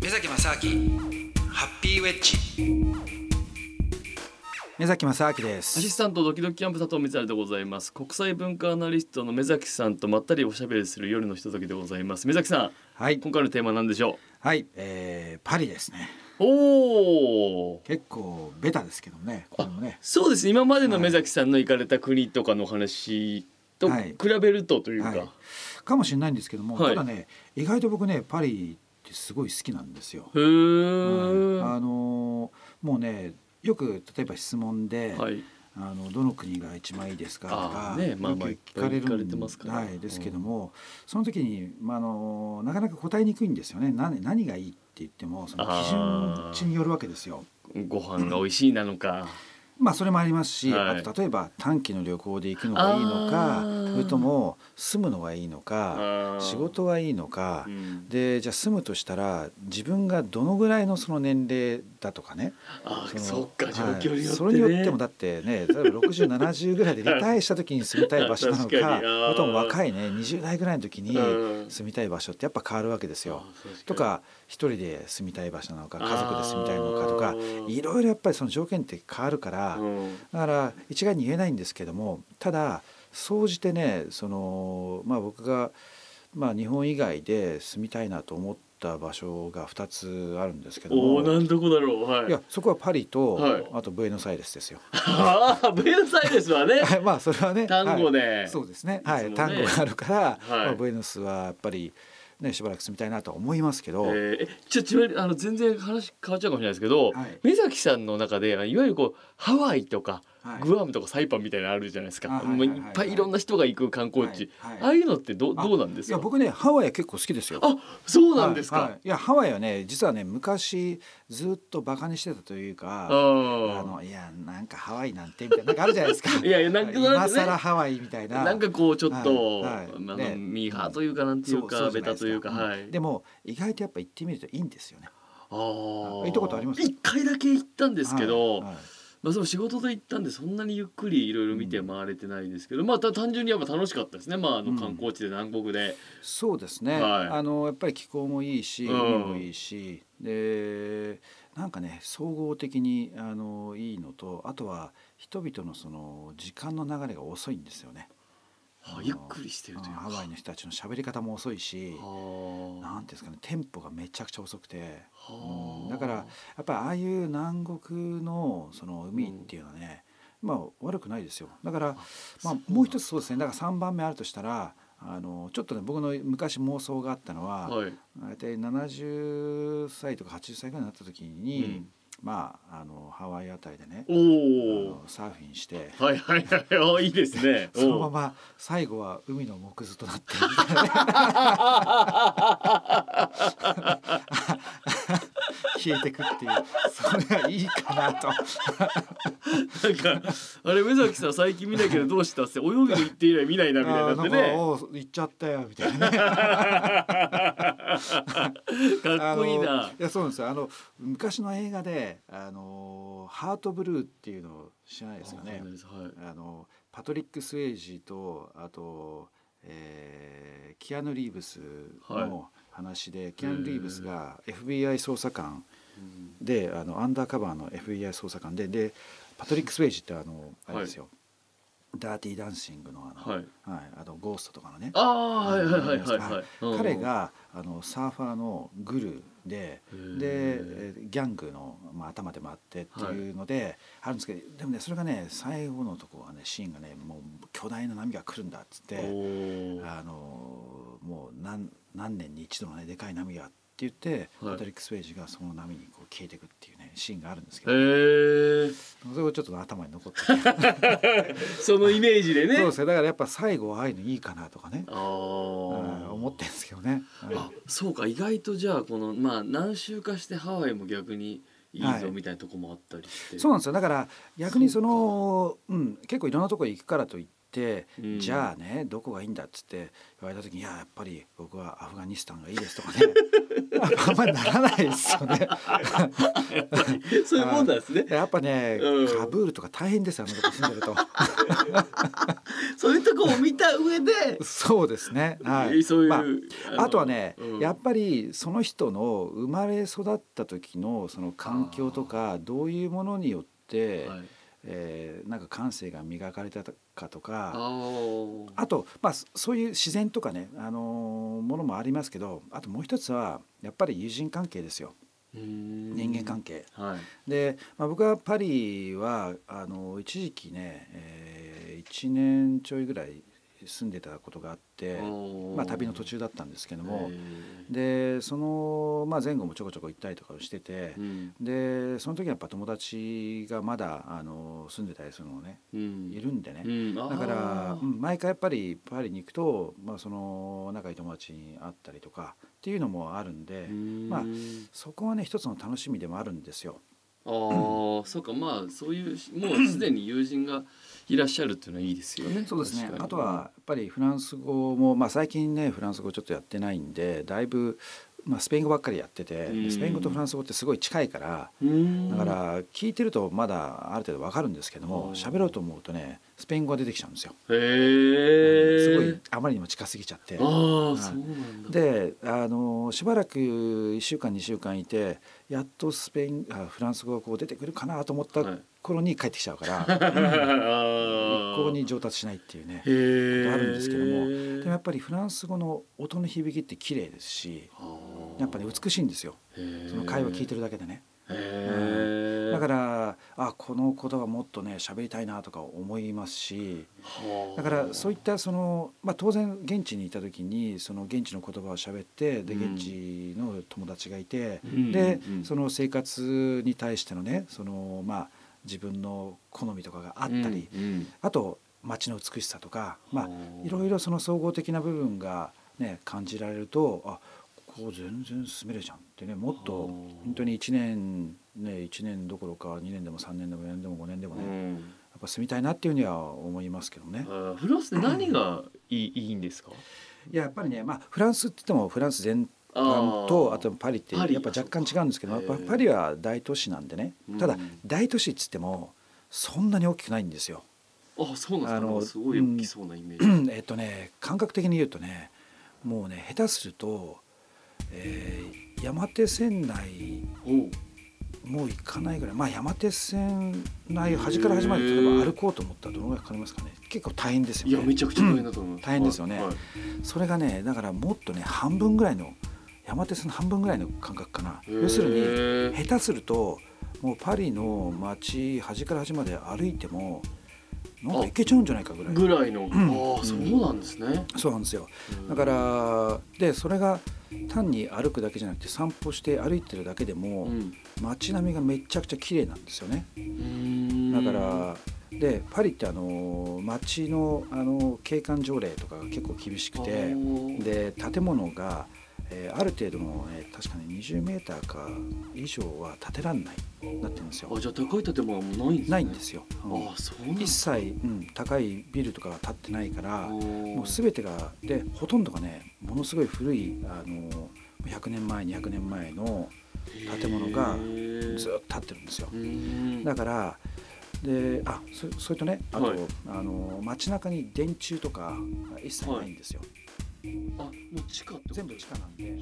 目崎正明ハッピーウェッジ。目崎正明でアすシスタントドキドキキャンプ佐藤光でございます。国際文化アナリストの目崎さんとまったりおしゃべりする夜のひとときでございます。目崎さんはい。今回のテーマは何でしょはい、えー、パリですね。うおお結構ベタですけどね。これもね。そうですね。今までの目崎さんの行かれた国とかの話とはい。比べるとというか、はいかもしれないんですけども、はい。ただね意外と僕ねパリってすごい好きなんですよ。へはいーあのーもうねよく例えば質問で、はい。あのどの国が一番いいですかとかねまあまあ聞かれるんてますから。はいですけども、その時に、まあ、あのなかなか答えにくいんですよね。何何がいいって言ってもその基準値によるわけですよ。ご飯が美味しいなのか、まあそれもありますし、はい。あと例えば短期の旅行で行くのがいいのかそれとも住むのがいいのあかー。仕事はいいのか、うん。でじゃあ住むとしたら自分がどのぐらいのその年齢だとかね。そっか状況によってね、はいそれによってもだってね例えば6070ぐらいでリタイアした時に住みたい場所なの確かかに。あとも若いね20代ぐらいの時にうん。住みたい場所ってやっぱ変わるわけですよ。あー確に。とか一人で住みたい場所なのか家族で住みたいのかとかいろいろやっぱりその条件って変わるからうん。だから一概に言えないんですけどもただ総じてねそのまあ僕がまあ日本以外で住みたいなと思った場所が2つあるんですけどおおもなんどこだろうはい。いやそこはパリと、はい。あとブエノスアイレスですよ。ああブエノスアイレスはね。はいまあそれはね単語で、はい。そうですね。はいね。単語があるから、はい。まあ、ブエノスはやっぱりねしばらく住みたいなとは思いますけど、えーえちょちなあの全然話変わっちゃうかもしれないですけど、はい。目崎さんの中でいわゆるこうハワイとか、はいグアムとかサイパンみたいなのあるじゃないですか、あはいもうはいっぱいいろんな人が行く観光地、はいはい。ああいうのってどあどうなんですか？いや僕ねハワイは結構好きですよ。あそうなんですか、はいはい。いやハワイはね実はね昔ずっとバカにしてたというかああ。のいやなんかハワイなんてみたいななんかあるじゃないですか。いやいやなんか今更ねハワイみたいな。なんかこうちょっと、はいはい。あのね。ミーハーというかなんていうそか。ベタというか、ん。はい。でも意外とやっぱ行ってみるといいんですよね。ああ。行ったことあります？一回だけ行ったんですけど、はいはいまあ、その仕事で行ったんでそんなにゆっくりいろいろ見て回れてないですけど、まあた単純にやっぱ楽しかったですね、まあ、あのうん。観光地で南国で、そうですね、はい。あのやっぱり気候もいいしうん。海もいいし、でなんかね総合的にあのいいのとあとは人々のその時間の流れが遅いんですよね。はあゆっくりしてるというか。ハワイの人たちの喋り方も遅いし、はあ。なんていうんですかねテンポがめちゃくちゃ遅くて、はあ。うんだからやっぱりああいう南国のその海っていうのはね、まあ悪くないですよ。だからまあもう一つそうですね。だから3番目あるとしたらあのちょっとね僕の昔妄想があったのは、はい。大体70歳とか80歳ぐらいになった時に、まああのハワイあたりでねおのサーフィンしてはいはいはい。おいいですね。そのまま最後は海の木図となって消えてくっていう。それがいいかなと。なんかあれ目崎さん最近見ないけどどうしたって泳ぎに行って以来見ないなみたいになってね。行っちゃったよみたいなね。かっこいいな。いやそうなんですよ。あの昔の映画であのハートブルーっていうのを知らないですかね。わかんないです。はい。あのパトリック・スウェイジとあと、えーキアヌ・リーブスの話で、キアヌ・リーブスが FBI 捜査官であのアンダーカバーの FBI 捜査官ででパトリック・スウェイジってあのあれですよ、ダーティーダンシングのあの、はい。はい、あのゴーストとかのね。彼があのサーファーのグルででえーギャングの、まあ、頭でもあってっていうので、あるんですけどでもねそれがね最後のとこはねシーンがねもう巨大な波が来るんだっつってあのもう何何年に一度のねでかい波がって言って、はい。パトリック・スウェイジがその波にこう消えていくっていうねシーンがあるんですけへど、えそれがちょっと頭に残ってて。そのイメージでね。そうですね。だからやっぱ最後はああいうのいいかなとかね、あうんー思ってるんですけどね。はいあそうか意外とじゃあこのまあ何周かしてハワイも逆にいいはい。ぞみたいなとこもあったりして、そうなんですよ。だから逆にそのうん、結構いろんなところ行くからといって、うんじゃあねどこがいいんだっつって言われた時に「いややっぱり僕はアフガニスタンがいいです」とかね あんまりならないですよね。そういうもんなんですね。やっぱね、うんカブールとか大変ですよあのとこ住んでると。そういうとこを見た上で、そうですね。はい。そういう、まあのあとはね、うんやっぱりその人の生まれ育った時のその環境とかどういうものによって、はい、えーなんか感性が磨かれたかとあかーあと、まあ、そそういう自然とかね、あのーものもありますけどあともう一つはやっぱり友人関係ですよ人人間関係。はい。で、まあ、僕はパリはあの一時期ね、え1年ちょいぐらい住んでたことがあって、まあ、旅の途中だったんですけども、でその、まあ、前後もちょこちょこ行ったりとかをしててう、ん。でその時はやっぱ友達がまだあの住んでたりするのねうん。いるんでね、うん、だから、うん毎回やっぱりパリに行くと、まあ、その仲いい友達に会ったりとかっていうのもあるんで、まあそこはね一つの楽しみでもあるんですよ。あー。そうか。まあそういうもうすでに友人がいらっしゃるっていうのはいいですよね。そうですね。あとはやっぱりフランス語も、まあ、最近ねフランス語ちょっとやってないんでだいぶ、まあ、スペイン語ばっかりやっててうん。スペイン語とフランス語ってすごい近いからうん。だから聞いてるとまだある程度わかるんですけどもうん喋ろうと思うとねスペイン語が出てきちゃうんですよ。へえすごいあまりにも近すぎちゃって。あうなんだ。であのしばらく1週間2週間いてやっとスペインあフランス語がこう出てくるかなと思ったはい頃に帰ってきちゃうから、あ一ー。向に上達しないっていうね。へえあるんですけどもでもやっぱりフランス語の音の響きって綺麗ですしやっぱり美しいんですよ。その会話聞いてる。るだけでね。へえ。だからあこの言葉もっとね喋りたいなとか思いますしはあ。だからそういったその、まあ、当然現地にいた時にその現地の言葉を喋ってでうん。現地の友達がいて、うん。でうん。その生活に対してのねその、まあ、自分の好みとかがあったり、うんうん。あと街の美しさとか、まあは、あいろいろその総合的な部分が、ね、感じられるとあここ全然進めるじゃんってねもっとはあ本当に1年ね1年どころか2年でも3年でも4年でも5年でもね、やうん。っぱ住みたいなっていうには思いますけどね。フランスで何がいいいいんですか？いややっぱりね、まあ、フランスって言ってもフランス全とあとパリってやっぱ若干違うんですけどやっぱパリは大都市なんでねうんただ大都市っつってもそんなに大きくないんですよ。あ、そうなんですか？あのなんかすごい大きそうなイメージ。えっとね感覚的に言うとねもうね下手すると、えー山手線内もう行かないぐらいまあ山手線内端から端まで例えば歩こうと思ったらどのぐらいかかりますかね結構大変ですよね。いやめちゃくちゃ大変だと思います。大変ですよねはいはいそれがねだからもっとね半分ぐらいの山手線の半分ぐらいの感覚かな。要するに下手するともうパリの街端から端まで歩いてもなんか行けちゃうんじゃないかぐらい。ぐらいの。ん。ああ、そうなんですね。そうなんですよ。だからでそれが単に歩くだけじゃなくて散歩して歩いてるだけでも、うん。街並みがめちゃくちゃ綺麗なんですよね。うん。だからでパリってあの街のあの景観条例とかが結構厳しくてで建物が、えーある程度の、ね、確かに20メーターか以上は建てらんないなってるんですよ。あじゃあ高い建物はないんですね。ないんですよ、うん。あそうなんだ。一切、うん、高いビルとかが建ってないからももう全てがでほとんどがねものすごい古いあの100年前200年前の建物がずっと建ってるんですよ。うん。だからであそそれとねあと、はい。あの街中に電柱とかが一切ないんですよ、あもう地下って全部地下なんで。